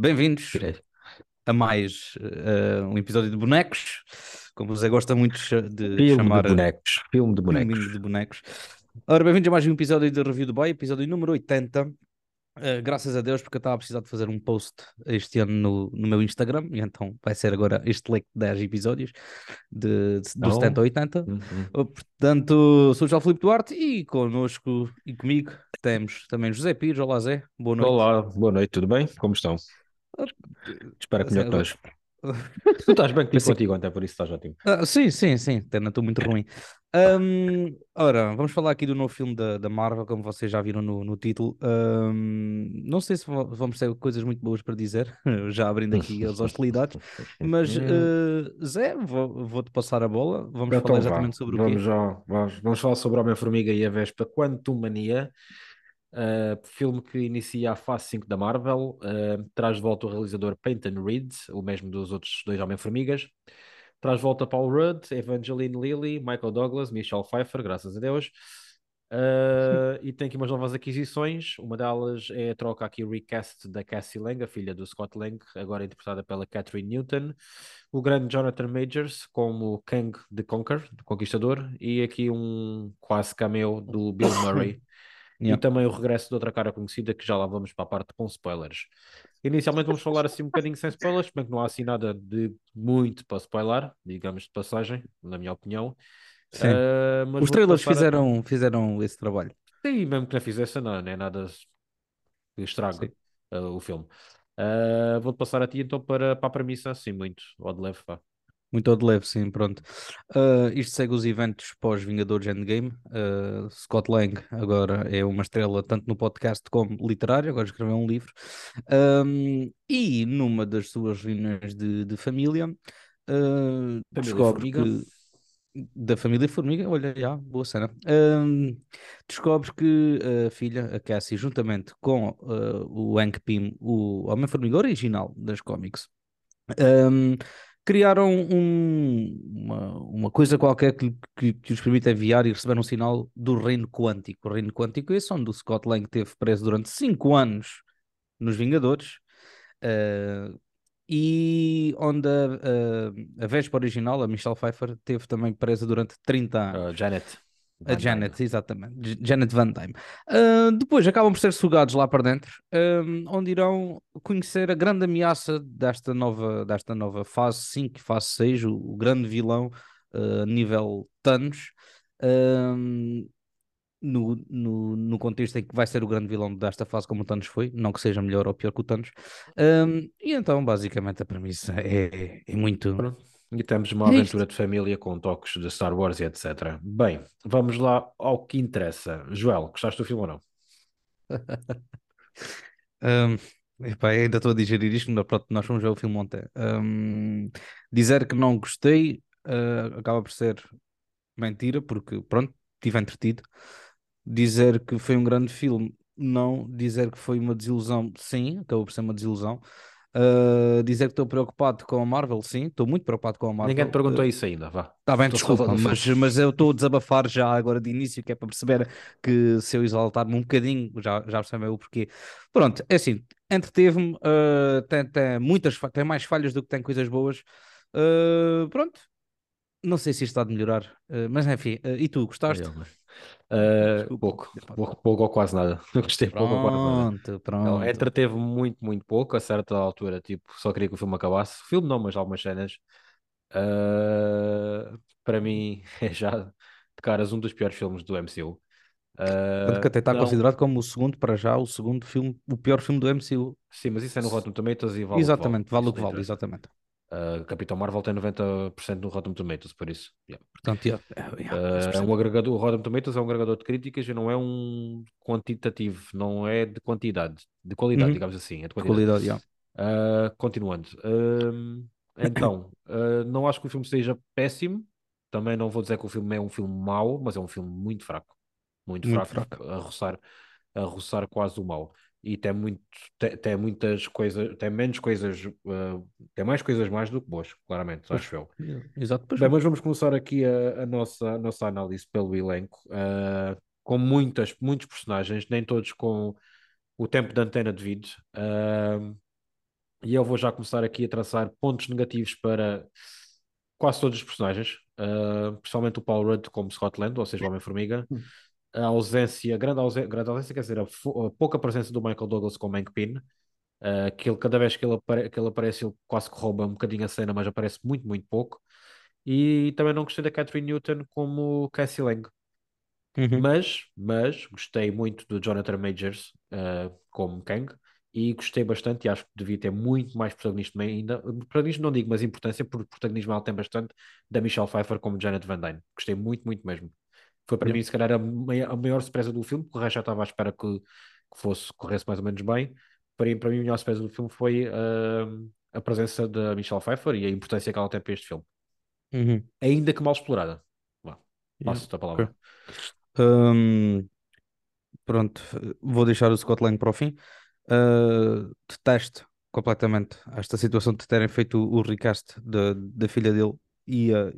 Bem-vindos a mais uh, um episódio de bonecos, como o Zé gosta muito de Filme chamar. de bonecos. Filme de bonecos. Filminho de bonecos. Ora, bem-vindos a mais um episódio de Review do Boy, episódio número 80. Uh, graças a Deus, porque eu estava a precisar de fazer um post este ano no, no meu Instagram, e então vai ser agora este leque de 10 episódios de, de, do Oh. 70 a 80. Uhum. Uh, Portanto, sou o João Filipe Duarte e connosco e comigo temos também José Pires. Olá, Zé. Boa noite. Olá, boa noite, tudo bem? Como estão? Espero que melhor que nós. Tu estás bem que Pensei- contigo ontem, por isso estás ótimo. Ah, sim, sim, sim, estou muito ruim. Ahm, ora, vamos falar aqui do novo filme da, da Marvel, como vocês já viram no, no título. Ahm, não sei se va- vamos ter coisas muito boas para dizer, já abrindo aqui as hostilidades, mas eh, Zé, vou- vou-te passar a bola. Vamos Então falar vá, exatamente sobre o vamos, quê? já, vamos, vamos falar sobre Homem-Formiga e a Vespa Quantumania, uh, filme que inicia a fase 5 da Marvel, uh, traz de volta o realizador Peyton Reed, o mesmo dos outros dois Homem-Formigas, traz de volta Paul Rudd, Evangeline Lilly, Michael Douglas, Michelle Pfeiffer, graças a Deus. Uh, e tem aqui umas novas aquisições. Uma delas é a troca aqui, recast da Cassie Lang, a filha do Scott Lang, agora interpretada pela Catherine Newton. O grande Jonathan Majors como Kang the Conquer, do Conquistador, e aqui um quase cameo do Bill Murray. E Yeah. também o regresso de outra cara conhecida, que já lá vamos para a parte com spoilers. Inicialmente vamos falar assim um bocadinho sem spoilers, bem que não há assim nada de muito para spoiler, digamos de passagem, na minha opinião. Uh, Os vou trailers passar fizeram, fizeram esse trabalho. Sim, mesmo que não fizesse, não, não é nada que estrague uh, o filme. Uh, Vou-te passar a ti então para, para a premissa, assim, muito, ou de leve, vá. Muito ao de leve, sim, pronto. Ah, isto segue os eventos pós-Vingadores Endgame. Ah, Scott Lang agora é uma estrela tanto no podcast como literário, agora escreveu um livro. Ahm, e numa das suas reuniões de, de família, ah, descobre Formiga. que. Da família Formiga, olha, já, boa cena. Ahm, descobre que a filha, a Cassie, juntamente com o Hank Pym, o Homem-Formiga original das cómics, ahm, criaram um- uma, uma coisa qualquer que, que, que os permite enviar e receber um sinal do reino quântico. O reino quântico é esse onde o Scott Lang esteve preso durante 5 anos nos Vingadores eh, e onde a, a, a Vespa original, a Michelle Pfeiffer, esteve também presa durante 30 anos. Uh, Janet. A Janet, exatamente. Janet Van Dyne. Ah, depois acabam por ser sugados lá para dentro, ahm, onde irão conhecer a grande ameaça desta nova, desta nova fase 5 e fase 6, o, o grande vilão ah, nível Thanos, no, no, no contexto em que vai ser o grande vilão desta fase, como o Thanos foi, não que seja melhor ou pior que o Thanos. E então, basicamente, a premissa é, é muito. Pronto. E temos uma É isto. aventura de família com toques de Star Wars e etc. Bem, vamos lá ao que interessa. Joel, gostaste do filme ou não? Ahm, epá, ainda estou a digerir isto, mas pronto, nós fomos ver o filme ontem. Ahm, dizer que não gostei ah, acaba por ser mentira, porque pronto, estive entretido. Dizer que foi um grande filme, não. Dizer que foi uma desilusão, sim, acabou por ser uma desilusão. Ah, dizer que estou preocupado com a Marvel, sim, estou muito preocupado com a Marvel. Ninguém te perguntou isso ainda, vá. Está bem, Estou desculpa, a mas, mas eu estou a desabafar já agora de início, que é para perceber que se eu exaltar-me um bocadinho, já, já percebeu o porquê. Pronto, é assim, entreteve-me, ah, tem, tem muitas, tem mais falhas do que tem coisas boas. Ah, pronto, não sei se isto está de melhorar, ah, mas enfim, ah, e tu, gostaste? Mas- Uh, pouco, pouco, pouco ou quase nada. Não gostei pouco ou quase nada. Pronto, Não, pronto. entreteve muito, muito pouco. A certa altura, tipo, só queria que o filme acabasse. O filme não, mas algumas cenas. Uh, para mim, é já de caras um dos piores filmes do MCU. Tanto que até Uh, está não- considerado como o segundo, para já, o segundo filme, o pior filme do MCU. Sim, mas isso é no Rotten Tomatoes e vale exatamente, vale o que vale, exatamente. Uh, Capitão Marvel tem 90% no Rotten Tomatoes, por isso. yeah. Portanto, yeah, Uh, é um agregador, o Rotten Tomatoes é um agregador de críticas e não é um quantitativo, não é de quantidade, de qualidade, Uhum. digamos assim, é de De qualidade. qualidade. Uh, continuando, então, não acho que o filme seja péssimo, também não vou dizer que o filme é um filme mau, mas é um filme muito fraco, muito, Muito fraco, a roçar, a roçar quase o mau. E tem, muito, tem, tem muitas coisas, tem menos coisas, uh, tem mais coisas mais do que boas, claramente, Pois. acho eu. Exato, pois Bem, mas vamos começar aqui a, a nossa, a nossa análise pelo elenco, uh, com muitas, muitos personagens, nem todos com o tempo de antena devido. Uh, E eu vou já começar aqui a traçar pontos negativos para quase todos os personagens, uh, principalmente o Paul Rudd como Scotland, ou seja, o Homem-Formiga. A ausência, grande ausência, grande ausência, quer dizer, a, a pouca presença do Michael Douglas como Pym. Uh, que ele, cada vez que ele, apare que ele aparece, ele quase que rouba um bocadinho a cena, mas aparece muito, muito pouco. E também não gostei da Catherine Newton como Cassie Lang. Uhum. Mas, mas gostei muito do Jonathan Majors uh, como Kang e gostei bastante e acho que devia ter muito mais protagonismo ainda. Protagonismo não digo, mas importância, porque protagonismo ela tem bastante, da Michelle Pfeiffer como Janet Van Dyne. Gostei muito, muito mesmo. Foi para Yeah. mim, se calhar, a maior, a maior surpresa do filme, porque o resto já estava à espera que, que fosse, corresse mais ou menos bem. Para mim, para mim a melhor surpresa do filme foi uh, a presença da Michelle Pfeiffer e a importância que ela tem para este filme. Uhum. Ainda que mal explorada. Vá, Yeah. Passo-te a palavra. Ok. Hum, pronto, vou deixar o Scott Lang para o fim. Uh, detesto completamente esta situação de terem feito o, o recast da, da filha dele e a,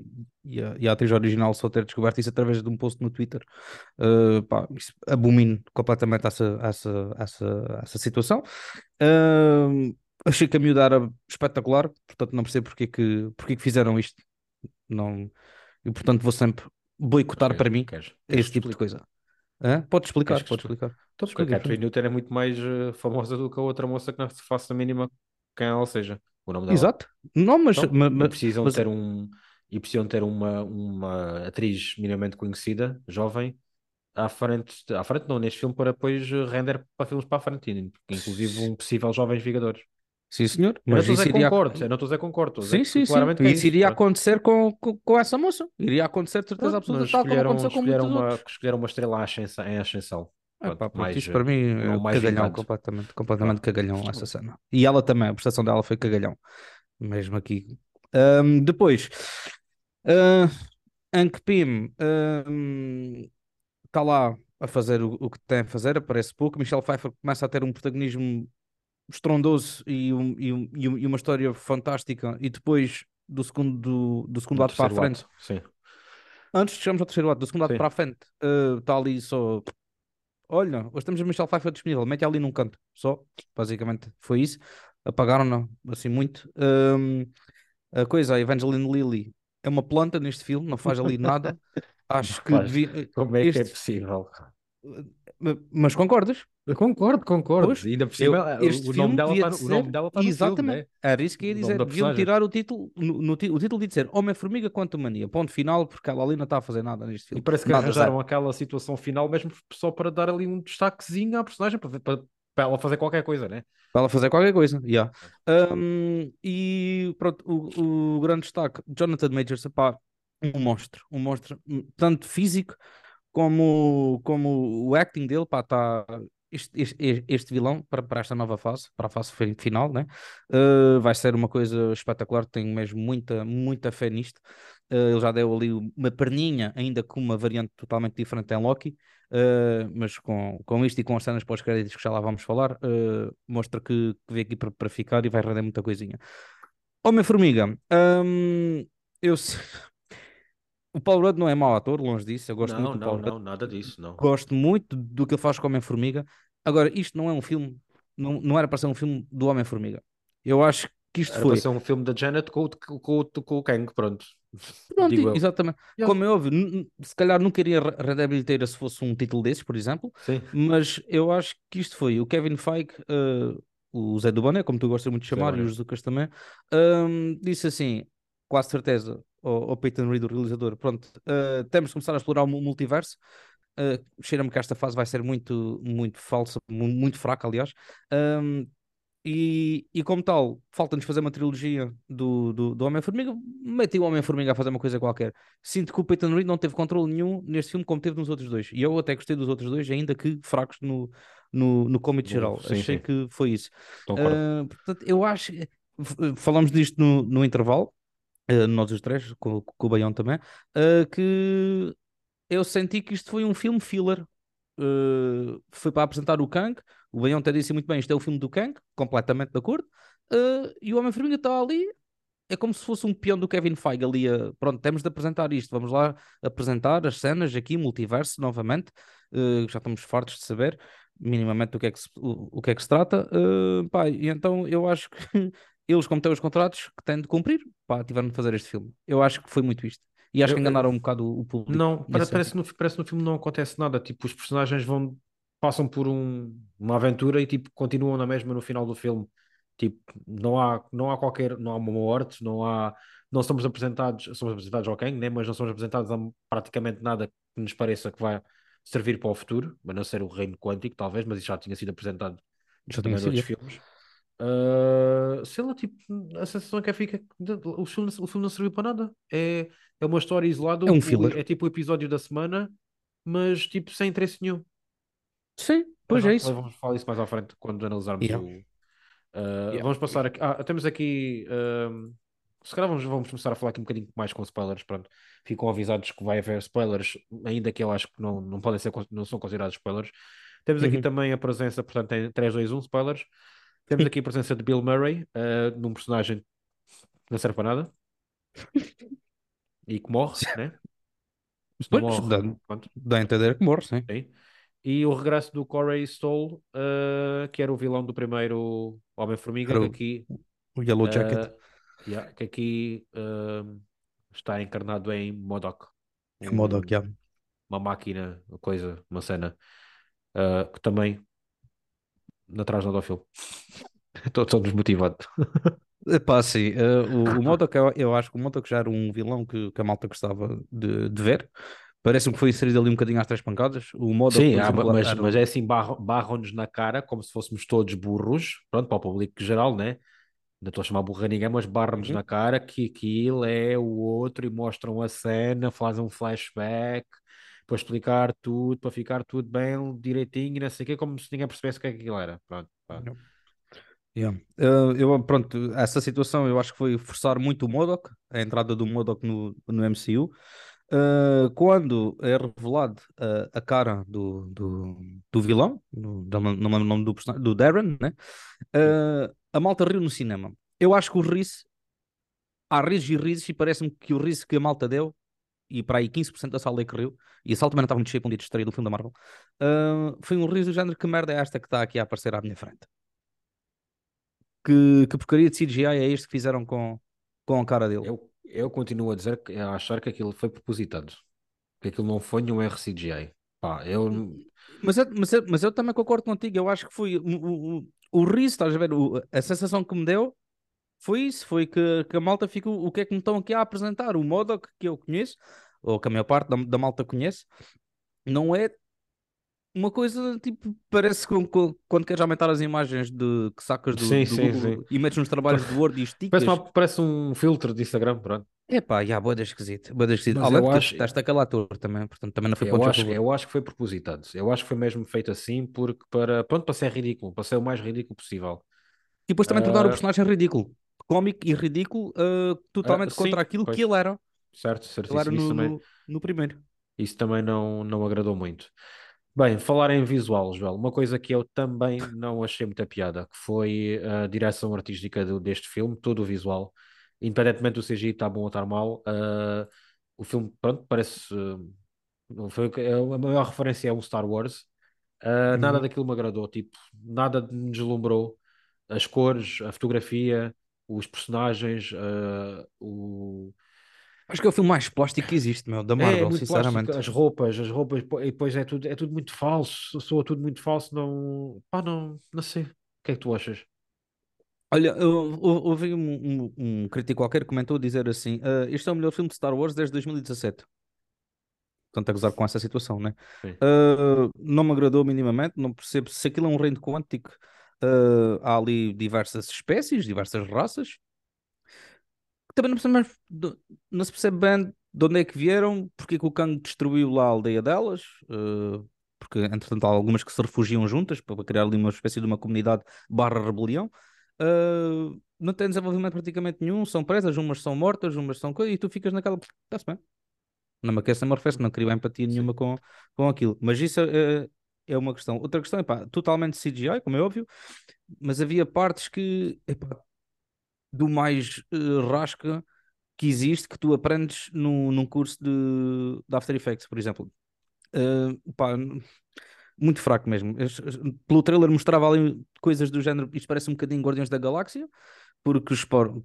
e, a, e a atriz original só ter descoberto isso através de um post no Twitter. Uh, pá, abomino completamente essa, essa, essa, essa situação. Uh, achei que a miúda era espetacular, portanto não percebo porque que, porque que fizeram isto. Não, e portanto vou sempre boicotar para mim queres- este tipo de coisa. Hã? Podes explicar, que podes explicar. Então, a Catherine Newton é muito mais eh, famosa do que a outra moça que não se faça a mínima quem ela seja, o nome dela. Exato. Não, mas, Então, ma- e ma- precisam mas- ter um e precisam ter uma, uma atriz minimamente conhecida, jovem, à frente, à frente não, neste filme, para depois render para filmes para a frente, inclusive um possível Jovens Vingadores. sim, senhor. Eu não Mas estou a dizer iria... concordo, eu não estou a dizer concordo, Sim, sim, sim. é Isso iria acontecer com, com, com essa moça. Iria acontecer de certeza absoluta, mas tal como aconteceu com muitos uma, outros. escolheram uma estrela em ascensão. É Pronto, pá, pronto, mais, isso para mim é cagalhão, completamente, completamente cagalhão essa cena. E ela também, a prestação dela foi cagalhão, mesmo aqui. Ahm, depois, Hank Pym está lá a fazer o, o que tem a fazer, aparece pouco. Michelle Pfeiffer começa a ter um protagonismo estrondoso e, um- e um- e um- uma história fantástica. E depois do segundo, do, do segundo ato para a frente, ato, antes de chegarmos ao terceiro ato, do segundo ato Sim. para a frente, ah, está ali só. Olha, hoje temos a Michelle Pfeiffer disponível, mete ali num canto, só, basicamente foi isso. Apagaram-na assim muito. Ahm, a coisa, a Evangeline Lilly é uma planta neste filme, não faz ali nada. Acho que Faz. devia- Como é que é este- possível? Mas concordas? Eu concordo, concordo. Pois, Ainda por cima, o- este o, filme nome dela está de no, o nome dela está no filme, Exatamente. né? Era isso que ia O dizer. Deviam tirar o título, no, no o título de dizer Homem-Formiga Quanto Mania. Ponto final, porque ela ali não está a fazer nada neste E filme. parece que Nada, arranjaram zero. aquela situação final mesmo só para dar ali um destaquezinho à personagem, para, para, para ela fazer qualquer coisa, né? Para ela fazer qualquer coisa. Yeah. Um, e pronto, o, o grande destaque, Jonathan Majors, pá, um monstro. Um monstro, hum, tanto físico como, como o acting dele, pá, tá. Este, este, este vilão para, para esta nova fase, para a fase fi- final, né? Uh, vai ser uma coisa espetacular. Tenho mesmo muita, muita fé nisto. Uh, ele já deu ali uma perninha, ainda com uma variante totalmente diferente em Loki. Uh, mas com, com isto e com as cenas pós-créditos que já lá vamos falar, mostra que, que veio aqui para, para ficar e vai render muita coisinha. Homem-Formiga, hum, eu o Paul Rudd não é mau ator, longe disso, eu gosto não, muito do não, Paul Rudd, não, nada disso, não. gosto muito do que ele faz com o Homem-Formiga. Agora, isto não é um filme, não, não era para ser um filme do Homem-Formiga. Eu acho que isto Era foi. para ser um filme da Janet com, o- com, o- com o Kang, pronto. Pronto, Digo eu. exatamente. Yeah. Como é óbvio, se calhar nunca iria re- render a bilheteira se fosse um título desses, por exemplo, Sim. mas eu acho que isto foi o Kevin Feige, eh, o Zé do Boné, como tu gostas muito de chamar, e Boné. os Lucas também, hum, disse assim, quase certeza, ao, ao Peyton Reed, o realizador, pronto, eh, temos de começar a explorar o mu- multiverso. Uh, cheira-me que esta fase vai ser muito, muito falsa, mu- muito fraca, aliás. Um, e, e como tal, falta-nos fazer uma trilogia do, do, do Homem-Formiga. Meti o Homem-Formiga a fazer uma coisa qualquer. Sinto que o Peyton Reed não teve controle nenhum neste filme como teve nos outros dois. E eu até gostei dos outros dois, ainda que fracos no, no, no cómic geral. sim, Achei sim. que foi isso. Uh, portanto, eu acho. f- Falamos disto no, no intervalo, uh, nós os três, com, com o Baião também, uh, que eu senti que isto foi um filme filler. Uh, foi para apresentar o Kang. O Baião até disse muito bem: isto é o filme do Kang, completamente de acordo. E o Homem-Formiga está ali. É como se fosse um peão do Kevin Feige ali. pronto, temos de apresentar isto. Vamos lá apresentar as cenas aqui, multiverso novamente. Já estamos fartos de saber. minimamente do que é que se, o, o que é que se trata, uh, pá, e então eu acho que eles, como têm os contratos que têm de cumprir, pá, tiveram de fazer este filme. Eu acho que foi muito isto. E acho Eu- que enganaram um bocado o, o público. Não, parece, parece, no, parece no filme não acontece nada. Tipo, os personagens vão, passam por um, uma aventura e tipo, continuam na mesma no final do filme. Tipo, não há, não há qualquer, não há uma morte, não há, não somos apresentados, somos apresentados ao Kang, né? Mas não somos apresentados a praticamente nada que nos pareça que vai servir para o futuro, a não ser o reino quântico, talvez, mas isso já tinha sido apresentado Já também noutros sido. filmes. Ah, sei lá, tipo, a sensação que fica é que o filme, o filme não serviu para nada. É, é uma história isolada, É um filler. é tipo o episódio da semana, mas tipo sem interesse nenhum. Sim, Mas pois é isso. vamos falar isso mais à frente quando analisarmos Yeah. o. Ah, Yeah. vamos passar aqui. Ah, temos aqui. ahm, se calhar vamos, vamos começar a falar aqui um bocadinho mais com spoilers. Pronto, ficam avisados que vai haver spoilers, ainda que eu acho que não, não podem ser, não são considerados spoilers. Temos aqui Uhum. também a presença, portanto, tem 3, 2, 1 spoilers. Temos aqui a presença de Bill Murray, ah, num personagem que não serve para nada e que morre, né? Se não morre, dá, pronto. dá a entender que morre, sim. Sim. E o regresso do Corey Stoll, uh, que era o vilão do primeiro Homem-Formiga, que aqui, O Yellow Jacket. uh, yeah, que aqui um, está encarnado em MODOK. É o modo que há. Uma máquina, uma coisa, uma cena, uh, que também traz nada ao filme. Estou todo desmotivado. Epá, sim. eh, o, o Modok, eu, eu acho que o Modok já era um vilão que, que a malta gostava de, de ver. Parece-me que foi inserido ali um bocadinho às três pancadas. O Modok, Sim, ah, mas, era mas é assim, barram- barram-nos na cara como se fôssemos todos burros, pronto, para o público geral, né? Não estou a chamar burro a ninguém, mas barram-nos Uhum. na cara que aquilo é o outro e mostram a cena, fazem um flashback para explicar tudo, para ficar tudo bem direitinho e não sei o quê, como se ninguém percebesse o que é que aquilo era. Pronto. Yeah. Eh, eu, pronto, essa situação eu acho que foi forçar muito o Modok, a entrada do Modok no, no MCU. Eh, quando é revelado eh, a cara do, do, do vilão, do, não me não me lembro o nome do personagem, do Darren, né? A malta riu no cinema. Eu acho que o riso, há risos e risos, e parece-me que o riso que a malta deu, e para aí 15% da sala que riu, e a sala também não estava muito cheia para um dia de estreia do filme da Marvel, eh, foi um riso do género: que merda é esta que está aqui a aparecer à minha frente? que, que porcaria de CGI é este que fizeram com, com a cara dele? Eu, eu continuo a dizer a achar que aquilo foi propositado, que aquilo não foi nenhum RCGI. Pá, eu Mas eu, mas, eu, mas eu também concordo contigo, eu acho que foi o, o, o, o riso, estás a ver? O- a sensação que me deu foi isso, foi que, que a malta ficou, o que é que me estão aqui a apresentar? O Modok que eu conheço, ou que a maior parte da, da malta conhece, não é uma coisa tipo, parece que quando queres aumentar as imagens de, que sacas do, Sim, do sim, Google sim. e metes nos trabalhos do Word e esticas, parece, uma- parece um filtro de Instagram, pronto. epá, já, boa esquisito, boa esquisito. Mas Além eu de que eu acho- detesto aquele ator também, portanto também não foi Eu a acho, eu acho que foi propositado. Eu acho que foi mesmo feito assim porque para, pronto, para ser ridículo, para ser o mais ridículo possível. E depois também tornar o Ah, personagem ridículo. Cómico e ridículo, ah, totalmente sim, contra aquilo pois. que ele era. Certo, Ele era no, também, no, no primeiro. isso também não, não agradou muito. Bem, falar em visual, Joel, uma coisa que eu também não achei muita piada, que foi a direção artística do- deste filme, todo o visual, independentemente do CGI estar bom ou estar mal, ah, o filme, pronto, parece. ah, não foi, a maior referência é um Star Wars. Ah, nada daquilo me agradou, tipo, nada me deslumbrou. As cores, a fotografia, os personagens, ah, o... Acho que é o filme mais plástico que existe, meu, da É, é Marvel, plástico, sinceramente. as roupas, as roupas, e depois é tudo, é tudo muito falso, soa tudo muito falso, não, pá, não, não sei. O que é que tu achas? Olha, ouvi um, um, um crítico qualquer que comentou dizer assim: ah, este é o melhor filme de Star Wars desde 2017. Portanto, a gozar com essa situação, né? Ah, não me agradou minimamente, não percebo se aquilo é um reino quântico. Ah, há ali diversas espécies, diversas raças. Também não, percebo mais- não se percebe bem de onde é que vieram, porque é que o Kang destruiu lá a aldeia delas, ah, porque entretanto há algumas que se refugiam juntas para criar ali uma espécie de uma comunidade barra rebelião. Ah, não tem desenvolvimento praticamente nenhum, são presas, umas são mortas, umas são coisas, e tu ficas naquela. Está-se bem. Não me aquece, não me arrefece, não crio empatia nenhuma com, com aquilo. Mas isso é, é uma questão. Outra questão é pá, totalmente CGI, como é óbvio, mas havia partes que, epá, do mais eh, rasca que existe que tu aprendes num, num curso de, de After Effects, por exemplo. Eh, pá, muito fraco mesmo. Pelo trailer mostrava ali coisas do género, isto parece um bocadinho Guardiões da Galáxia, porque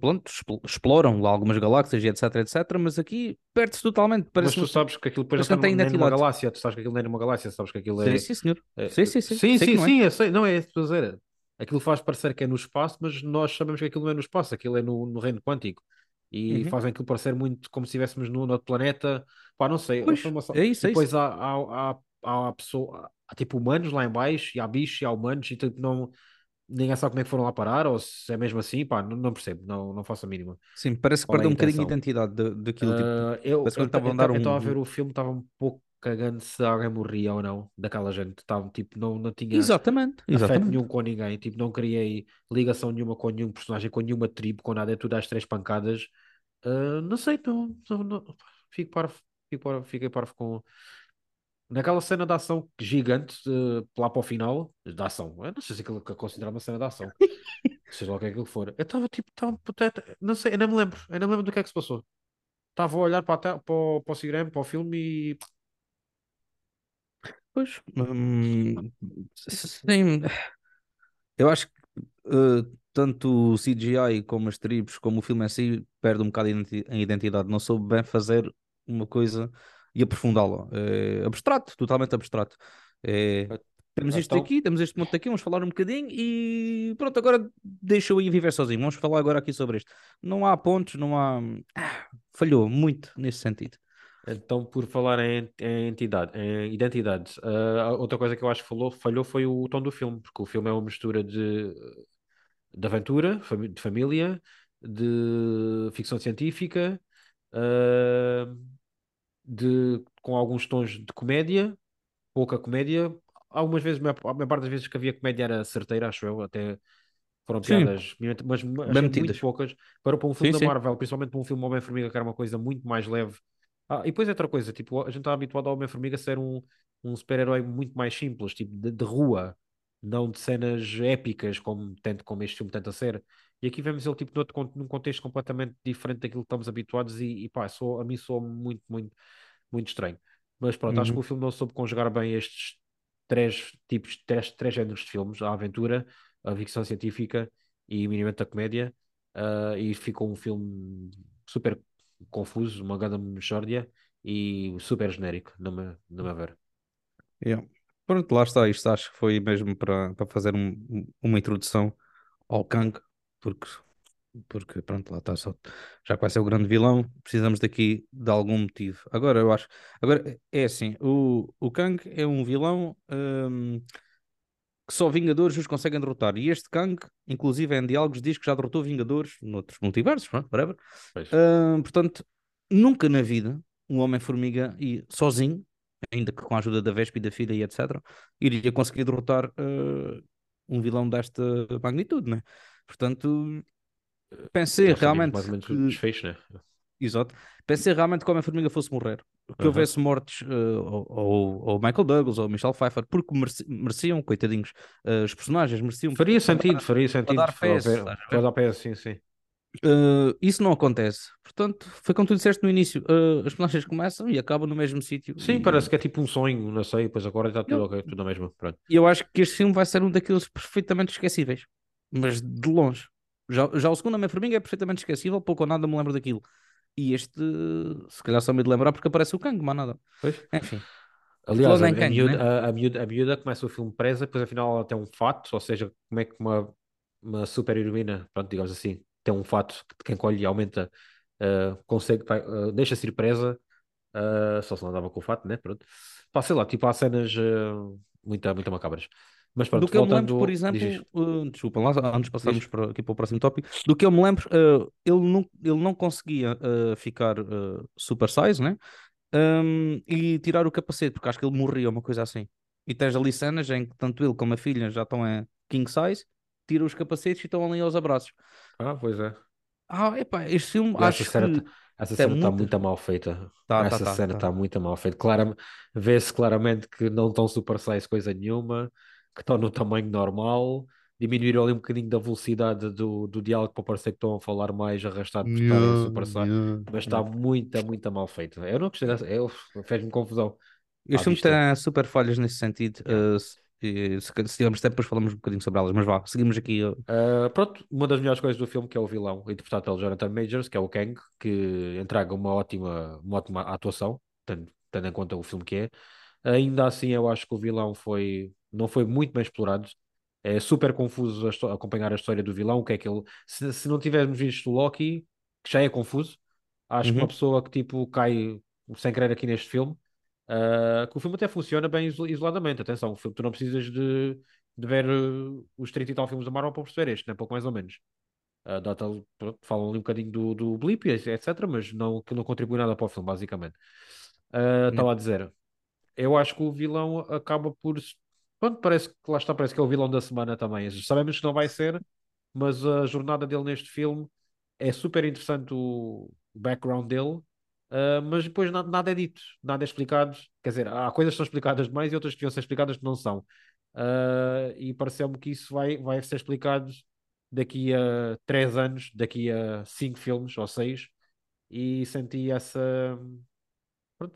pronto, exploram lá algumas galáxias e etc, etc, mas aqui perde-se totalmente. Mas tu sabes que aquilo depois não, tem nem numa galáxia, tu sabes que aquilo nem é numa galáxia, sabes que aquilo é... Sim, sim, senhor. É... Sim, sim, sim. Sim, sim, sim, é. sei. não é isso dizer. Aquilo faz parecer que é no espaço, mas nós sabemos que aquilo não é no espaço, aquilo é no, no reino quântico. E uhum. fazem aquilo parecer muito como se estivéssemos num outro planeta. Pá, não sei. Pois, é isso, é depois isso. Há, há, há, há, pessoa, há tipo humanos lá em baixo, e há bichos, e há humanos, e tipo, não ninguém sabe como é que foram lá parar, ou se é mesmo assim, pá, não, não percebo, não, não faço a mínima. Sim, parece que perdeu é um bocadinho a identidade daquilo. Uh, tipo, ah, eu estava a, um... a ver o filme, estava um pouco cagando se alguém morria ou não, daquela gente, estava tipo, não, não tinha exatamente, exatamente. nenhum com ninguém, tipo, não criei ligação nenhuma com nenhum personagem, com nenhuma tribo, com nada, é tudo às três pancadas. Uh, não sei, não, não, não fico parvo, fico parvo, fiquei parvo com naquela cena de ação gigante, uh, lá para o final, da ação, eu não sei se aquilo que é considerar uma cena de ação, seja lá o que é aquilo for. Eu estava tipo, tão, não sei, eu não me lembro, eu não me lembro do que é que se passou. Estava a olhar para, a, para, o, para o Cigrama, para o filme e. Pois, hum, sim, eu acho que uh, tanto o CGI como as tribos, como o filme em si, perde um bocado a identidade. Não soube bem fazer uma coisa e aprofundá-lo. É abstrato, totalmente abstrato. É, temos isto então... aqui, temos este ponto aqui, vamos falar um bocadinho e pronto, agora deixa eu ir viver sozinho. Vamos falar agora aqui sobre isto. Não há pontos, não há. Ah, falhou muito nesse sentido. Então, por falar em, em entidade, em identidades, uh, outra coisa que eu acho que falou, falhou foi o tom do filme, porque o filme é uma mistura de, de aventura, de família, de ficção científica, uh, de, com alguns tons de comédia, pouca comédia. Algumas vezes, a maior parte das vezes que havia comédia era certeira, acho eu, até foram piadas, mas muito poucas. Para, para um filme sim, da Marvel, sim. principalmente para um filme Homem-Formiga, que era uma coisa muito mais leve. Ah, e depois é outra coisa, tipo, a gente está habituado ao Homem-Formiga ser um, um super-herói muito mais simples, tipo, de, de, rua, não de cenas épicas, como, tento, como este filme tenta ser. E aqui vemos ele tipo noutro, num contexto completamente diferente daquilo que estamos habituados e, e pá, sou, a mim sou muito, muito, muito estranho. Mas pronto, uhum. acho que o filme não soube conjugar bem estes três tipos, três, três géneros de filmes, a aventura, a ficção científica e minimamente a comédia, uh, e ficou um filme super confuso, uma grande mexórdia e super genérico, no meu, no meu ver. Yeah. Pronto, lá está, isto acho que foi mesmo para, para fazer um, uma introdução ao Kang, porque, porque pronto, lá está só. Já que vai ser o grande vilão, precisamos daqui de algum motivo. Agora eu acho. Agora é assim: o, o Kang é um vilão hum, que só Vingadores os conseguem derrotar. E este Kang, inclusive em diálogos, diz que já derrotou Vingadores noutros multiversos, whatever. Hum, portanto, nunca na vida um Homem-Formiga e sozinho, ainda que com a ajuda da Vespa e da filha e etc., iria conseguir derrotar uh, um vilão desta magnitude, né? Portanto, pensei realmente. Mais ou menos que... desfecho, né? Exato. Pensei realmente que a Homem-Formiga fosse morrer. Que uhum. houvesse mortes, uh, ou, ou, Michael Douglas, ou Michelle Pfeiffer, porque mereciam, coitadinhos, uh, os personagens mereciam. Faria sentido, dar, faria sentido. Para dar PS. Para dar PS, sim, sim. Uh, isso não acontece. Portanto, foi como tu disseste no início: uh, as personagens começam e acabam no mesmo sítio. Sim, e... parece que é tipo um sonho, não sei. Pois agora está tudo, eu... tudo na mesma. E eu acho que este filme vai ser um daqueles perfeitamente esquecíveis mas de longe. Já, já o segundo Homem-Formiga é perfeitamente esquecível, pouco ou nada me lembro daquilo. E este, se calhar só me de lembrar porque aparece o Kang, mas nada. Pois. Enfim. Aliás, a, Kang, miúda, né? a, a, miúda, a miúda começa o filme presa, depois afinal ela tem um fato, ou seja, como é que uma, uma super heroína, pronto, digamos assim, tem um fato que quem colhe aumenta, uh, consegue, uh, deixa-se ir presa, uh, só se não andava com o fato, né? Pronto. Pá, sei lá, tipo, há cenas muito, muito macabras. Mas pronto, do que voltando... eu me lembro, por exemplo, uh, desculpa, lá, antes de passarmos para, aqui para o próximo tópico, do que eu me lembro, uh, ele, não, ele não conseguia uh, ficar uh, super size, né? Um, e tirar o capacete, porque acho que ele morria, uma coisa assim. E tens ali cenas em que tanto ele como a filha já estão em king size, tiram os capacetes e estão ali aos abraços. Ah, pois é. Ah, epá, este filme e acho que... Essa cena está muito... muito mal feita. Tá, Essa tá, cena está tá, tá. muito mal feita. Claro, Vê-se claramente que não estão super size coisa nenhuma que estão no tamanho normal, diminuíram ali um bocadinho da velocidade do, do diálogo para parecer que estão a falar mais arrastado por estarem super yeah, mas está yeah. muito, muito mal feito. Eu não gostei dessa, fez-me confusão. Este filme tem super falhas nesse sentido. Yeah. Uh, se, se, tivermos tempo, depois falamos um bocadinho sobre elas. Mas vá, seguimos aqui. Uh, pronto, uma das melhores coisas do filme que é o vilão, interpretado pelo Jonathan Majors, que é o Kang, que entrega uma ótima, uma ótima atuação, tendo, tendo em conta o filme que é. Ainda assim, eu acho que o vilão foi, não foi muito bem explorado. É super confuso a acompanhar a história do vilão, o que é que ele... Se, se não tivermos visto o Loki, que já é confuso, acho que uma uhum. pessoa que tipo cai sem querer aqui neste filme, uh, que o filme até funciona bem iso- isoladamente. Atenção, filme, tu não precisas de, de ver uh, os 30 e tal filmes da Marvel para perceber este, né? pouco mais ou menos. Uh, data, pronto, falam ali um bocadinho do, do blip, etc., mas não, que não contribui nada para o filme, basicamente. Uh, Estava Yeah. a dizer, eu acho que o vilão acaba por. Pronto, parece que lá está, parece que é o vilão da semana também. Sabemos que não vai ser, mas a jornada dele neste filme é super interessante o background dele, ah, mas depois nada, nada é dito, nada é explicado. Quer dizer, há coisas que são explicadas demais e outras que deviam ser explicadas que não são. Ah, e pareceu-me que isso vai, vai ser explicado daqui a três anos, daqui a cinco filmes ou seis, e senti essa.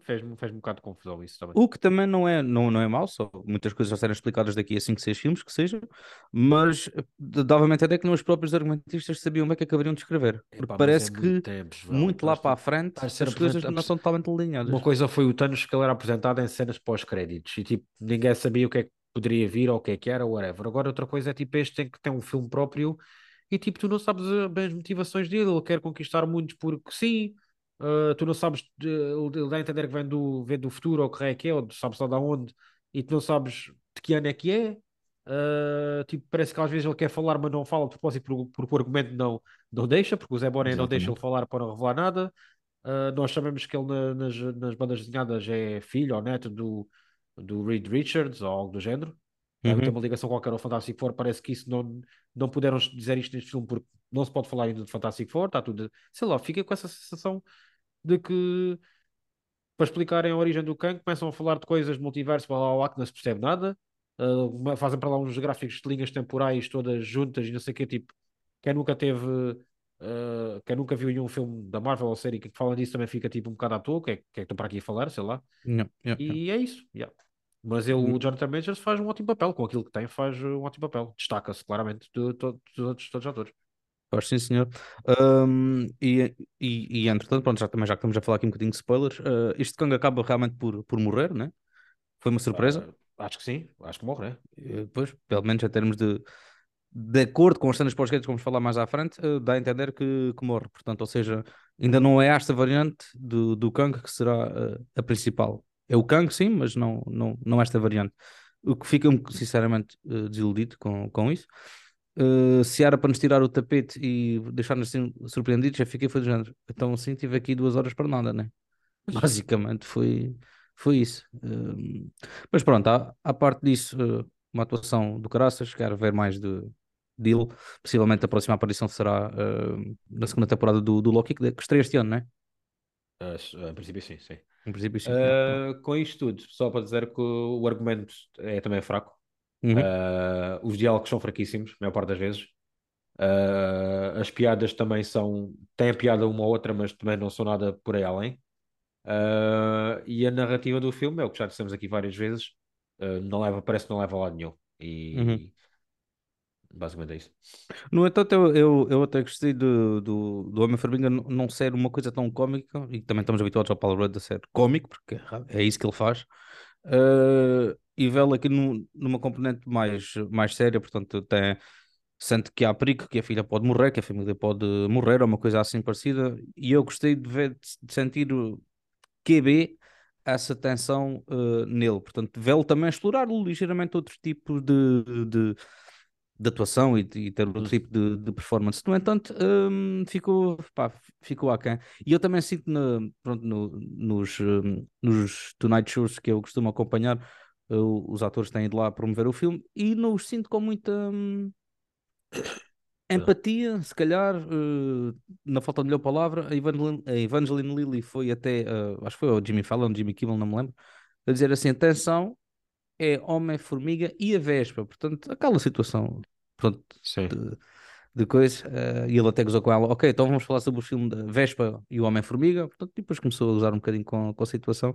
Fez-me fez um bocado de confusão isso também. O que também não é, não, não é mau, só muitas coisas já serem explicadas daqui a 5, 6 filmes, que seja, mas eh, dava-me a entender que nem os próprios argumentistas sabiam bem o que acabariam de escrever. Porque Epá, parece é muito que tempo, muito lá para a frente as coisas não são totalmente Uma alinhadas. coisa foi o Thanos que ele era apresentado em cenas pós-créditos e tipo, ninguém sabia o que é que poderia vir ou o que é que era, whatever. Agora outra coisa é tipo, este tem que ter um filme próprio e tipo, tu não sabes eh, bem as motivações dele, ele quer conquistar muitos porque sim, eh, tu não sabes, eh, ele dá a entender que vem do, vem do futuro ou que é que é, ou sabes lá de onde, e tu não sabes de que ano é que é. Eh, tipo, parece que às vezes ele quer falar, mas não fala de propósito porque, porque o argumento não, não deixa, porque o Zé Boné não deixa ele falar para não revelar nada. Uh, nós sabemos que ele na- nas, nas bandas desenhadas é filho ou neto do, do Reed Richards ou algo do género. Uhum. uma ligação qualquer ao Fantastic Four. Parece que isso não, não puderam dizer isto neste filme porque não se pode falar ainda de Fantastic Four. Está tudo. Sei lá, fica com essa sensação de que para explicarem a origem do Kang começam a falar de coisas de multiverso, blá, blá, blá, que não se percebe nada. Uh, fazem para lá uns gráficos de linhas temporais todas juntas e não sei o quê. Tipo, quem nunca teve. Uh, quem nunca viu nenhum filme da Marvel ou série que falam disso também fica tipo um bocado à toa, o que é que é que para aqui a falar, sei lá. Yeah, yeah, yeah. E é isso. yeah. Mas ele, o Jonathan Majors faz um ótimo papel, com aquilo que tem, faz um ótimo papel. Destaca-se claramente de, to- dos outros todos os atores. Faz sim, senhor. Ahm, e, e, e entretanto, pronto, já, também já que estamos a falar aqui um bocadinho de spoilers, ah, este Kang acaba realmente por, por morrer, né? Foi uma surpresa. Ah, acho que sim, acho que morre, né? Eh, Depois, pelo menos em termos de, de acordo com as cenas pós-créditos que vamos falar mais à frente, eh, dá a entender que, que morre. Portanto, ou seja, ainda não é esta variante do, do Kang que será a principal. É o Kang, sim, mas não, não, não esta variante. O que fica, sinceramente, desiludido com, com isso. Eh, se era para nos tirar o tapete e deixar-nos assim surpreendidos, já fiquei foi do género. Então, sim, tive aqui duas horas para nada, né? Basicamente foi, foi isso. Hum, mas pronto, à, à parte disso, eh, uma atuação do Caraças, quero ver mais de dele. Possivelmente a próxima aparição será eh, na segunda temporada do, do Loki, que estreia este ano, né? S- a princípio, sim, sim. Em princípio, sim. com isto tudo, só para dizer que o argumento é também fraco. Uhum. Ah, os diálogos são fraquíssimos, a maior parte das vezes. Ah, as piadas também são. têm a piada uma ou outra, mas também não são nada por aí além. Ah, e a narrativa do filme é o que já dissemos aqui várias vezes. não leva, parece que não leva a lado nenhum. E Uhum. basicamente é isso. No entanto, eu, eu, eu até gostei do, do, do Homem-Formiga não ser uma coisa tão cómica, e também estamos habituados ao Paul Rudd a ser cómico, porque é isso que ele faz, eh, e vê-lo aqui num- numa componente mais, mais séria, portanto, tem, sente que há perigo, que a filha pode morrer, que a família pode morrer, ou uma coisa assim parecida, e eu gostei de ver, de sentir o QB essa tensão eh, nele, portanto, vê-lo também explorar ligeiramente outro tipo de, de, de atuação e, de- e ter outro Hum. tipo de, de performance. No entanto, hum, ficou, pá, ficou aquém. E eu também sinto na- pronto, no- nos, hum, nos Tonight Shows que eu costumo acompanhar, eh, os atores têm ido lá promover o filme e não os sinto com muita hum, empatia, se calhar, eh, na falta de melhor palavra. A Evangeline, a Evangeline Lilly foi até, eh, acho que foi ao Jimmy Fallon, Jimmy Kimmel, não me lembro, a dizer assim: atenção, é Homem-Formiga e a Vespa. Portanto, aquela situação pronto, de, de coisa, uh, e ele até gozou com ela, ok, então vamos falar sobre o filme da Vespa e o Homem-Formiga, portanto, depois começou a usar um bocadinho com, com a situação,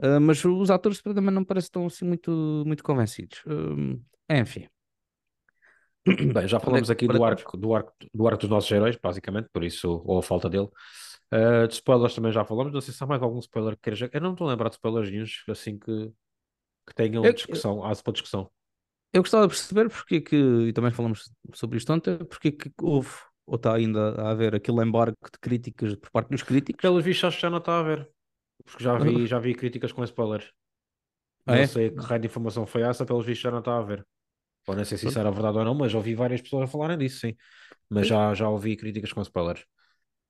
uh, mas os atores também não parecem tão assim muito, muito convencidos. Uh, enfim. Bem, já falamos aqui do arco, do, arco, do arco dos nossos heróis, basicamente, por isso, ou a falta dele. Uh, de spoilers também já falamos, não sei se há mais algum spoiler que queiras. Eu não estou a lembrar de spoilers assim que, que tenham eu, discussão, há para discussão. Eu gostava de perceber porque que, e também falamos sobre isto ontem, porque que houve, ou está ainda a haver aquele embarque de críticas por parte dos críticos. Pelos vistos acho que já não está a haver, porque já vi, já vi críticas com spoilers. Ah, não é? sei que raio de informação foi essa, pelos vistos já não está a haver. Ou não sei se isso era verdade ou não, mas ouvi várias pessoas a falarem disso, sim. Mas já, já ouvi críticas com spoilers.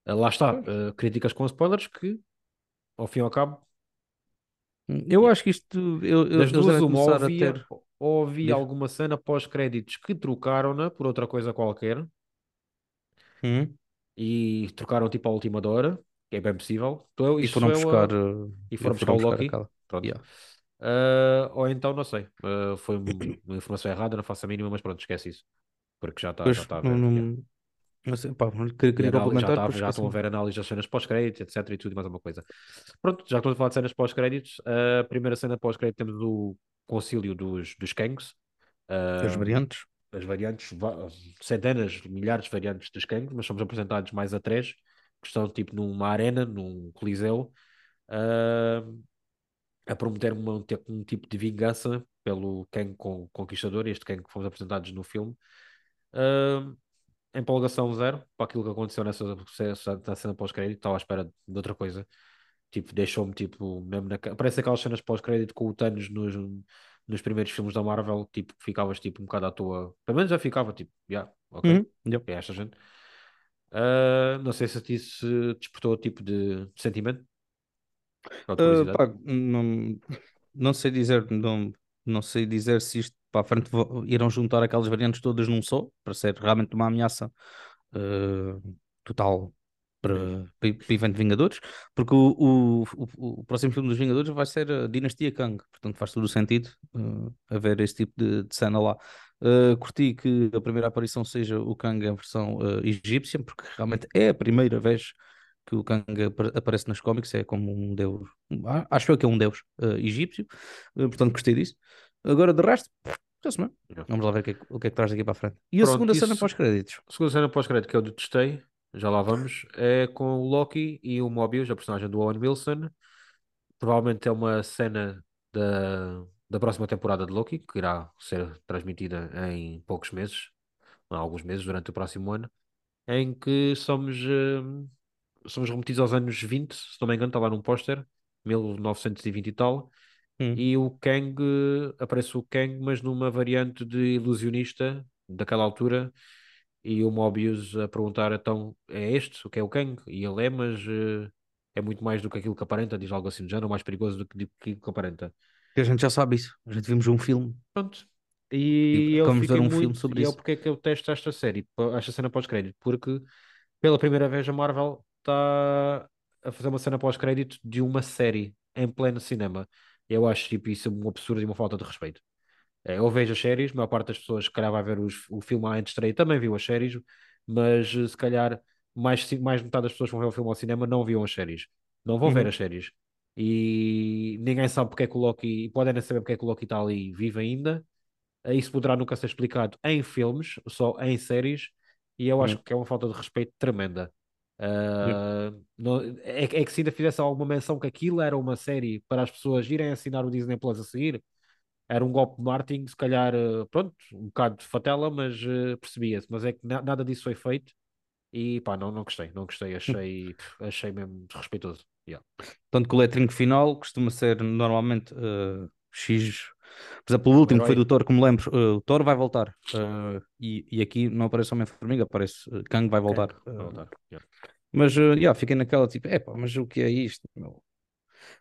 Uh, lá está, uh, críticas com spoilers que, ao fim e ao cabo. Eu acho que isto. Eu, eu, das duas, uma, ou havia, ter... ou havia alguma cena pós-créditos que trocaram-na por outra coisa qualquer. Hum. E trocaram tipo à última hora, que é bem possível. Então, e foram buscar. Uh, e foram buscar o Loki. Pronto. Yeah. Uh, ou então, não sei, uh, foi uma informação errada, não faço a mínima, mas pronto, esquece isso. Porque já está a ver. Não, não sei, pá, queria, queria complementar. Já, já estão a ver análises das cenas pós-créditos, etc. e tudo e mais alguma coisa. Pronto, já estou a falar de cenas pós-créditos. A primeira cena pós-crédito temos o concílio dos, dos Kangs. Uh, as variantes. As variantes, centenas, milhares de variantes dos Kangs, mas somos apresentados mais a três, que estão tipo numa arena, num coliseu. Uh, a prometer uma, um tipo de vingança pelo Kang Conquistador, este Kang que fomos apresentados no filme. Uh, empolgação zero para aquilo que aconteceu nessa, nessa cena pós-crédito, estava à espera de outra coisa. Tipo, deixou-me tipo, mesmo na... Parece aquelas cenas pós-crédito com o Thanos nos, nos primeiros filmes da Marvel, tipo, ficavas tipo um bocado à toa. Pelo menos já ficava, tipo, já, yeah, ok, uhum. é esta gente. Uh, não sei se isso despertou tipo de sentimento. Uh, pá, não, não sei dizer, não, não sei dizer se isto para a frente irão juntar aquelas variantes todas num só, para ser realmente uma ameaça uh, total para, para, o evento Vingadores, porque o, o, o, o, próximo filme dos Vingadores vai ser a Dinastia Kang, portanto faz todo o sentido uh, haver esse tipo de, de cena lá. Uh, curti que a primeira aparição seja o Kang em versão uh, egípcia, porque realmente é a primeira vez que o Kang aparece nas cómics, é como um deus, acho eu que é um deus uh, egípcio, uh, portanto gostei disso. Agora, de resto, vamos lá ver o que, é, o que é que traz daqui para a frente. E Pronto, a segunda cena pós-créditos? A segunda cena pós-crédito que eu detestei, já lá vamos, é com o Loki e o Mobius, a personagem do Owen Wilson. Provavelmente é uma cena da, da próxima temporada de Loki, que irá ser transmitida em poucos meses, alguns meses, durante o próximo ano, em que somos. Uh, somos remetidos aos anos 20, se não me engano, está lá num póster, 1920 e tal, hum. e o Kang, aparece o Kang, mas numa variante de ilusionista daquela altura, e o Mobius a perguntar, então, é este, o que é o Kang? E ele é, mas uh, é muito mais do que aquilo que aparenta, diz algo assim do género, mais perigoso do que aquilo que aparenta. E a gente já sabe isso, a gente vimos um filme. Pronto. E, e eu ver um muito, filme sobre e isso. E é porque é que eu testo esta série, esta cena pós-crédito, porque pela primeira vez a Marvel está a fazer uma cena pós-crédito de uma série em pleno cinema. Eu acho tipo, isso um absurdo e uma falta de respeito. É, eu vejo as séries, a maior parte das pessoas, se calhar, vai ver os, o filme de estreia, também viu as séries, mas se calhar mais, mais metade das pessoas que vão ver o filme ao cinema não viam as séries. Não vão uhum. ver as séries. E ninguém sabe porque é que o Loki, e podem saber porque é que o Loki está ali vivo ainda. Isso poderá nunca ser explicado em filmes, só em séries, e eu acho uhum. que é uma falta de respeito tremenda. Uh, não, é, é, que se ainda fizesse alguma menção que aquilo era uma série para as pessoas irem assinar o Disney Plus a seguir, era um golpe de marketing, se calhar, uh, pronto, um bocado de fatela, mas uh, percebia-se. Mas é que na, nada disso foi feito e pá, não, não gostei, não gostei, achei, achei mesmo desrespeitoso. Yeah. Tanto que o letrinho final costuma ser normalmente X. Por exemplo, o último que foi do Thor, como lembro, uh, o Thor vai voltar. Uh, e, e aqui não aparece Homem-Formiga, aparece uh, Kang vai voltar. Kang vai voltar. Yeah. Mas, uh, yeah, fiquei naquela tipo, epá, mas o que é isto? Meu?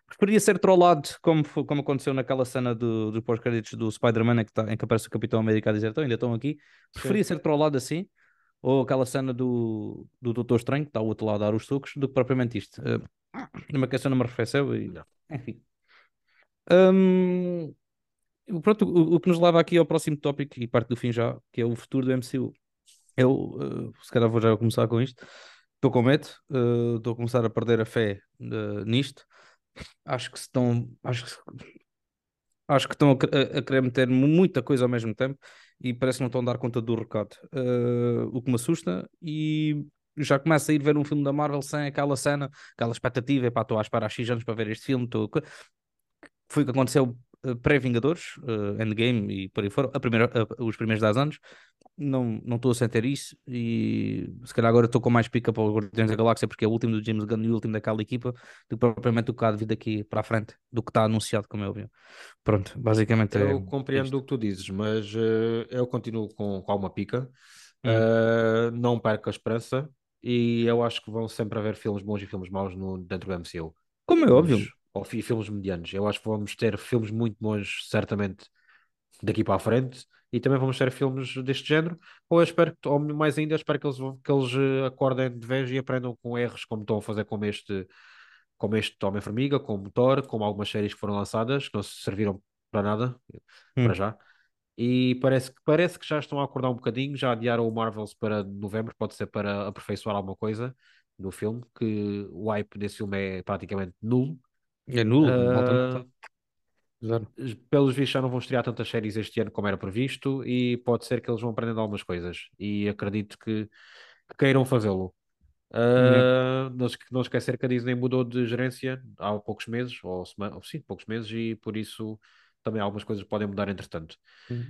Preferia ser trollado, como, como aconteceu naquela cena do, do pós-créditos do Spider-Man, em, que tá, em que aparece o Capitão América a dizer, então ainda estão aqui. Preferia Sim. ser trollado assim, ou aquela cena do, do Doutor Estranho, que está o outro lado a dar os sucos, do que propriamente isto. Uh, uma questão não me arrefeceu e, enfim. Um, pronto, o, o, que nos leva aqui ao próximo tópico e parte do fim já, que é o futuro do MCU. Eu, eh, se calhar vou já começar com isto. Estou com medo, eh, estou a começar a perder a fé eh, nisto. Acho que estão, acho que, acho que estão a, a- querer meter muita coisa ao mesmo tempo e parece que não estão a dar conta do recado. O que me assusta e já começo a ir ver um filme da Marvel sem aquela cena, aquela expectativa, estou à espera há X anos para ver este filme, estou... foi o que aconteceu pré-Vingadores, eh, Endgame e por aí fora, a primeira, os primeiros 10 anos, não não estou a sentir isso e se calhar agora estou com mais pica para o Guardiões da Galáxia porque é o último do James Gunn e o último daquela equipa do que propriamente o que há de vir daqui para a frente, do que está anunciado, como é óbvio. Pronto, basicamente Eu é compreendo o isto. que tu dizes, mas eh, eu continuo com, com alguma pica. Hum. Uh, não perca a esperança e eu acho que vão sempre haver filmes bons e filmes maus no, dentro do MCU. Como é óbvio. Vamos, ou fi- filmes medianos. Eu acho que vamos ter filmes muito bons, certamente, daqui para a frente, e também vamos ter filmes deste género. Ou eu espero, que- ou mais ainda, espero que eles, que eles eh, acordem de vez e aprendam com erros, como estão a fazer com este, como este Homem-Formiga, como Thor, como algumas séries que foram lançadas, que não se serviram para nada, para Hum. já. E parece, que- parece que já estão a acordar um bocadinho, já adiaram o Marvels para novembro, pode ser para aperfeiçoar alguma coisa no filme, que o hype desse filme é praticamente nulo. É nulo, não Ah. Zero. pelos vistos já não vão estrear tantas séries este ano como era previsto e pode ser que eles vão aprendendo algumas coisas e acredito que, que queiram fazê-lo. Ah, não, se- não esquecer que a Disney mudou de gerência há poucos meses, ou sema- sim, poucos meses, e por isso também algumas coisas podem mudar entretanto.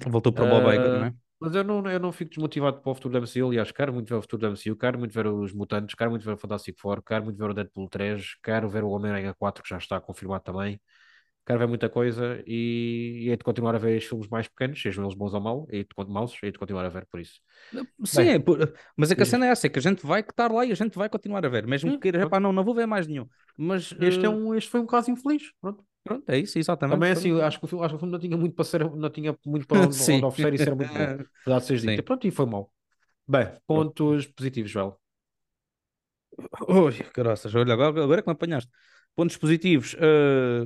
Voltou para o Bob Iger, não Ah, é? Mas eu não, eu não fico desmotivado para o futuro da MCU. Aliás, quero muito ver o futuro da MCU, quero muito ver os Mutantes, quero muito ver o Fantastic Four, quero muito ver o Deadpool 3, quero ver o Homem-Aranha 4, que já está confirmado também. Quero ver muita coisa e, e hei de continuar a ver os filmes mais pequenos, sejam eles bons ou maus, e de, maus, hei de continuar a ver por isso. Sim, Bem, é, por- mas é que a cena é essa, é que a gente vai estar lá e a gente vai continuar a ver, mesmo que queira, não, não vou ver mais nenhum. Mas este, é eh, um, este foi um caso infeliz. Pronto. Pronto, é isso, exatamente. Também assim, pronto. acho que, o filme, acho que o filme não tinha muito para ser, não tinha muito para onde, onde oferecer e ser muito bom. Verdade seja dita. Pronto, e foi mau. Bem, Pronto. pontos positivos, Joel. Ui, caraças, olha, agora, agora é que me apanhaste. Pontos positivos, eh,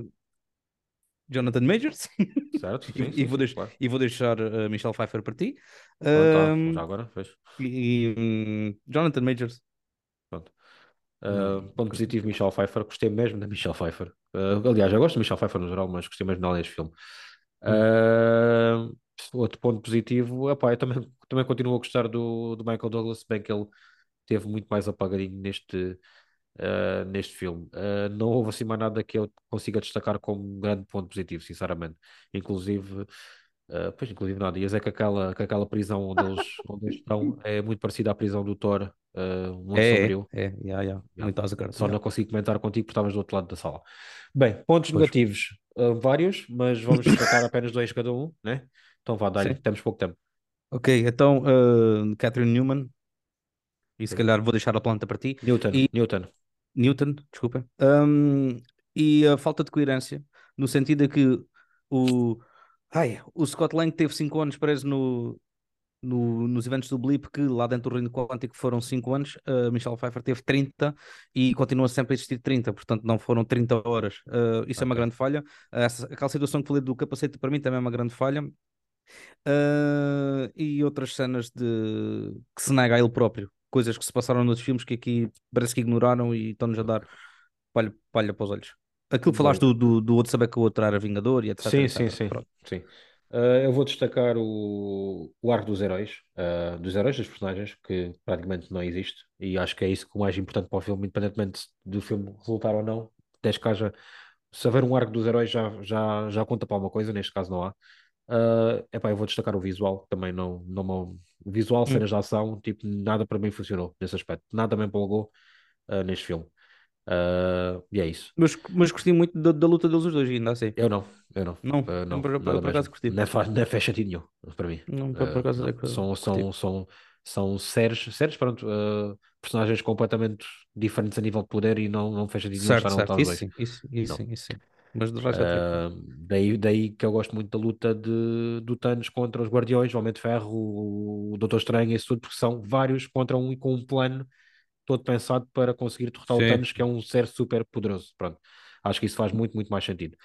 Jonathan Majors, Certo? e, Sim, e sim, vou, sim, claro. e vou deixar eh, Michelle Pfeiffer para ti. Pronto, ah, Ahm, já agora, fez. e, hum, Jonathan Majors, Pronto. Uh, ponto positivo, Michelle Pfeiffer. Gostei mesmo da Michelle Pfeiffer. Uh, aliás, eu gosto de Michelle Pfeiffer no geral, mas gostei mesmo dela neste filme. Uh, outro ponto positivo, epá, eu também, também continuo a gostar do, do Michael Douglas, bem que ele teve muito mais apagadinho neste, uh, neste filme. Uh, não houve assim mais nada que eu consiga destacar como um grande ponto positivo, sinceramente. Inclusive, uh, pois, inclusive nada. Ia dizer que aquela, que aquela prisão onde eles, onde eles estão é muito parecida à prisão do Thor, uh, Mundo é, Sombrio. é, é, yeah, yeah, Yeah. muito Asgard, Só yeah. não consigo comentar contigo porque estavas do outro lado da sala. Bem, pontos Pois. negativos, uh, vários, mas vamos destacar apenas dois cada um, né? Então vá, dá-lhe, temos pouco tempo. Ok, então uh, Catherine Newman, e se calhar vou deixar a planta para ti. Newton, E- Newton. Newton, desculpa. Um, e a falta de coerência, no sentido de que o, ai, o Scott Lang teve 5 anos preso no, no- nos eventos do Blip, que lá dentro do Reino Quântico foram 5 anos, a Michelle Pfeiffer teve 30 e continua sempre a existir 30, portanto não foram 30 horas. Uh, isso é uma grande falha. Essa, aquela situação que falei do capacete para mim também é uma grande falha. Uh, e outras cenas de que se nega a ele próprio, coisas que se passaram noutros filmes que aqui parece que ignoraram e estão-nos a dar palha, palha para os olhos. Aquilo que falaste do, do, do outro saber que o outro era Vingador e etc. Sim, etc. sim, sim, Pronto. sim. Uh, eu vou destacar o, o arco dos heróis, uh, dos heróis, dos personagens, que praticamente não existe, e acho que é isso que é o mais importante para o filme, independentemente do filme resultar ou não, desde que haja, se houver um arco dos heróis já, já, já conta para alguma coisa, neste caso não há. Uh, epá, eu vou destacar o visual, também não, não visual, Hum. cenas de ação, tipo, nada para mim funcionou nesse aspecto, nada me empolgou uh, neste filme. Uh, e é isso. Mas, mas gostei muito da, da luta deles os dois, ainda assim. Eu não, eu não. Não, Uh, não, por, por, por acaso gostei. Não é, não é faz nenhum para mim. Não, por, por Uh, acaso não. é São, são, são, são séries, séries pronto, uh, personagens completamente diferentes a nível de poder e não, não sentido nenhum Certo, certo. os Isso sim, isso, isso sim, isso sim. Mas de resto. Uh, daí, daí que eu gosto muito da luta de, do Thanos contra os Guardiões, o Homem de Ferro, o, o Doutor Estranho, isso tudo, porque são vários contra um e com um plano todo pensado para conseguir derrotar o. Thanos, que é um ser super poderoso. Pronto. Acho que isso faz muito, muito mais sentido.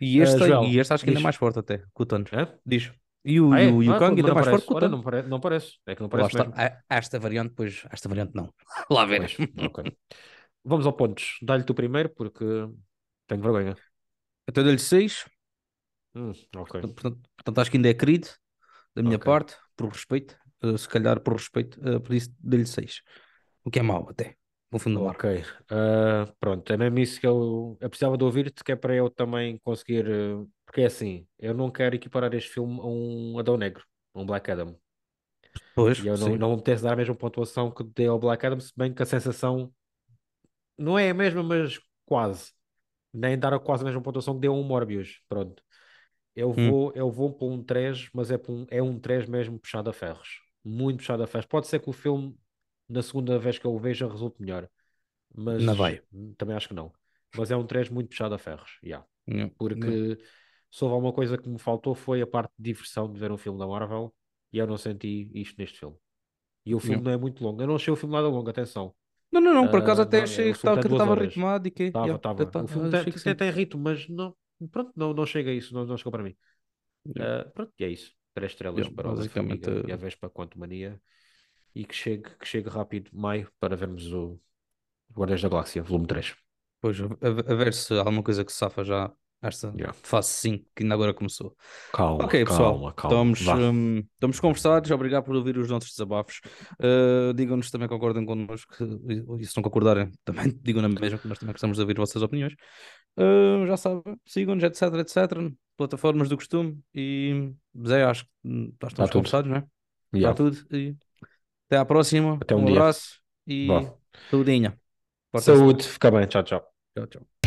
E Uh, este, Joel, e este acho que ainda é mais forte até, que o Thanos. Hã? Diz. E o, Ah, e é? o, e o Ah, Kang ainda não mais parece. forte que o Thanos. não, pare... não parece. É que não Lá parece está. mesmo. Ah, Esta variante, pois, esta variante não. Lá ver. Pois, ok. Vamos ao pontos. Dá-lhe tu primeiro, porque tenho vergonha. Então eu dei-lhe 6. Hum, ok. Portanto, portanto, acho que ainda é querido da minha Ok. parte, por respeito. Uh, se calhar por respeito, uh, por isso dei-lhe 6. O que é mau até. No fundo. Ok. Ah, pronto, é mesmo isso que eu, eu precisava de ouvir-te, que é para eu também conseguir. eh, Porque é assim, eu não quero equiparar este filme a um Adão Negro, a um Black Adam. Pois, E eu não, sim. não me apetece dar a mesma pontuação que dei ao Black Adam, se bem que a sensação não é a mesma, mas quase. Nem dar a quase a mesma pontuação que deu um Morbius. Pronto. Eu Hum, vou, eu vou para um 3, mas é, um, é um 3 mesmo puxado a ferros. Muito puxado a ferros. Pode ser que o filme, na segunda vez que eu o veja, resulte melhor. Mas não vai. também acho que não. Mas é um 3 muito puxado a ferros. Yeah. Não, não. Porque se houve alguma coisa que me faltou foi a parte de diversão de ver um filme da Marvel e eu não senti isto neste filme. E o filme Não, não é muito longo. Eu não achei o filme nada longo, atenção. não, não, não, por acaso Ah, até não, achei que estava ritmado e que. Estava, yeah, estava. tá- O filme tem, tem, ritmo, mas não, pronto, não, não chega a isso, não, não chegou para mim. Yeah, Ah, pronto, e é isso. Três estrelas yeah, para o basicamente. Homem-Formiga e a uh, Vespa Quanto Mania. E que chegue, que chegue rápido, maio, para vermos o Guardiões da Galáxia, volume 3. Pois, a, a- ver se há alguma coisa que se safa já esta Yeah. fase 5, que ainda agora começou. Calma, Ok, pessoal, calma, calma. estamos, hum, estamos conversados. Obrigado por ouvir os nossos desabafos. Uh, digam-nos também que concordem connosco. E se não concordarem, também digam na mesma, que nós também gostamos de ouvir as vossas opiniões. Uh, já sabem, sigam-nos, etc, etc. Plataformas do costume. E Zé, acho que hum, Está estamos tudo. conversados, não é? Está Yeah. tudo. E até à próxima. Até um Um dia. abraço e Vá. saudinha. Saúde, fica bem. Tchau, tchau. Tchau, tchau.